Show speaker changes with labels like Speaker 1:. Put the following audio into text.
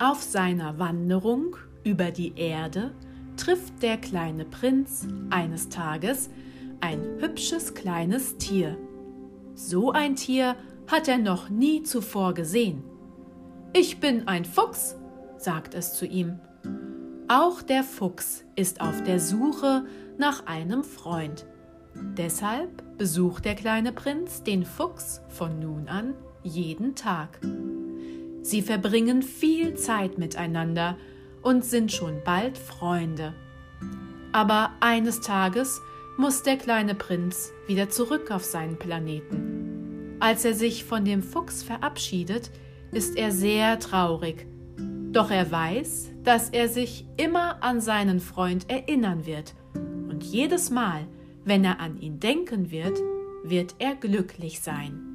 Speaker 1: Auf seiner Wanderung über die Erde trifft der kleine Prinz eines Tages ein hübsches kleines Tier. So ein Tier hat er noch nie zuvor gesehen. Ich bin ein Fuchs, sagt es zu ihm. Auch der Fuchs ist auf der Suche nach einem Freund. Deshalb besucht der kleine Prinz den Fuchs von nun an jeden Tag. Sie verbringen viel Zeit miteinander und sind schon bald Freunde. Aber eines Tages muss der kleine Prinz wieder zurück auf seinen Planeten. Als er sich von dem Fuchs verabschiedet, ist er sehr traurig. Doch er weiß, dass er sich immer an seinen Freund erinnern wird. Und jedes Mal, wenn er an ihn denken wird, wird er glücklich sein.